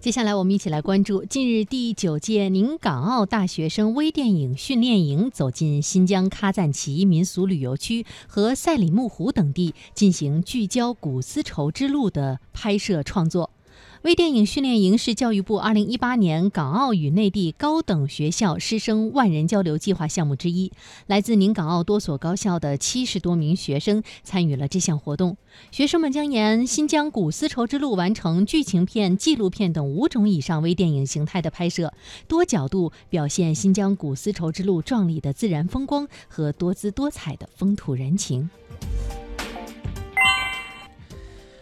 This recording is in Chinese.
接下来，我们一起来关注近日第九届宁港澳大学生微电影训练营走进新疆喀赞其民俗旅游区和赛里木湖等地，进行聚焦古丝绸之路的拍摄创作。微电影训练营是教育部2018年港澳与内地高等学校师生万人交流计划项目之一。来自宁港澳多所高校的七十多名学生参与了这项活动。学生们将沿新疆古丝绸之路完成剧情片、纪录片等五种以上微电影形态的拍摄，多角度表现新疆古丝绸之路壮丽的自然风光和多姿多彩的风土人情。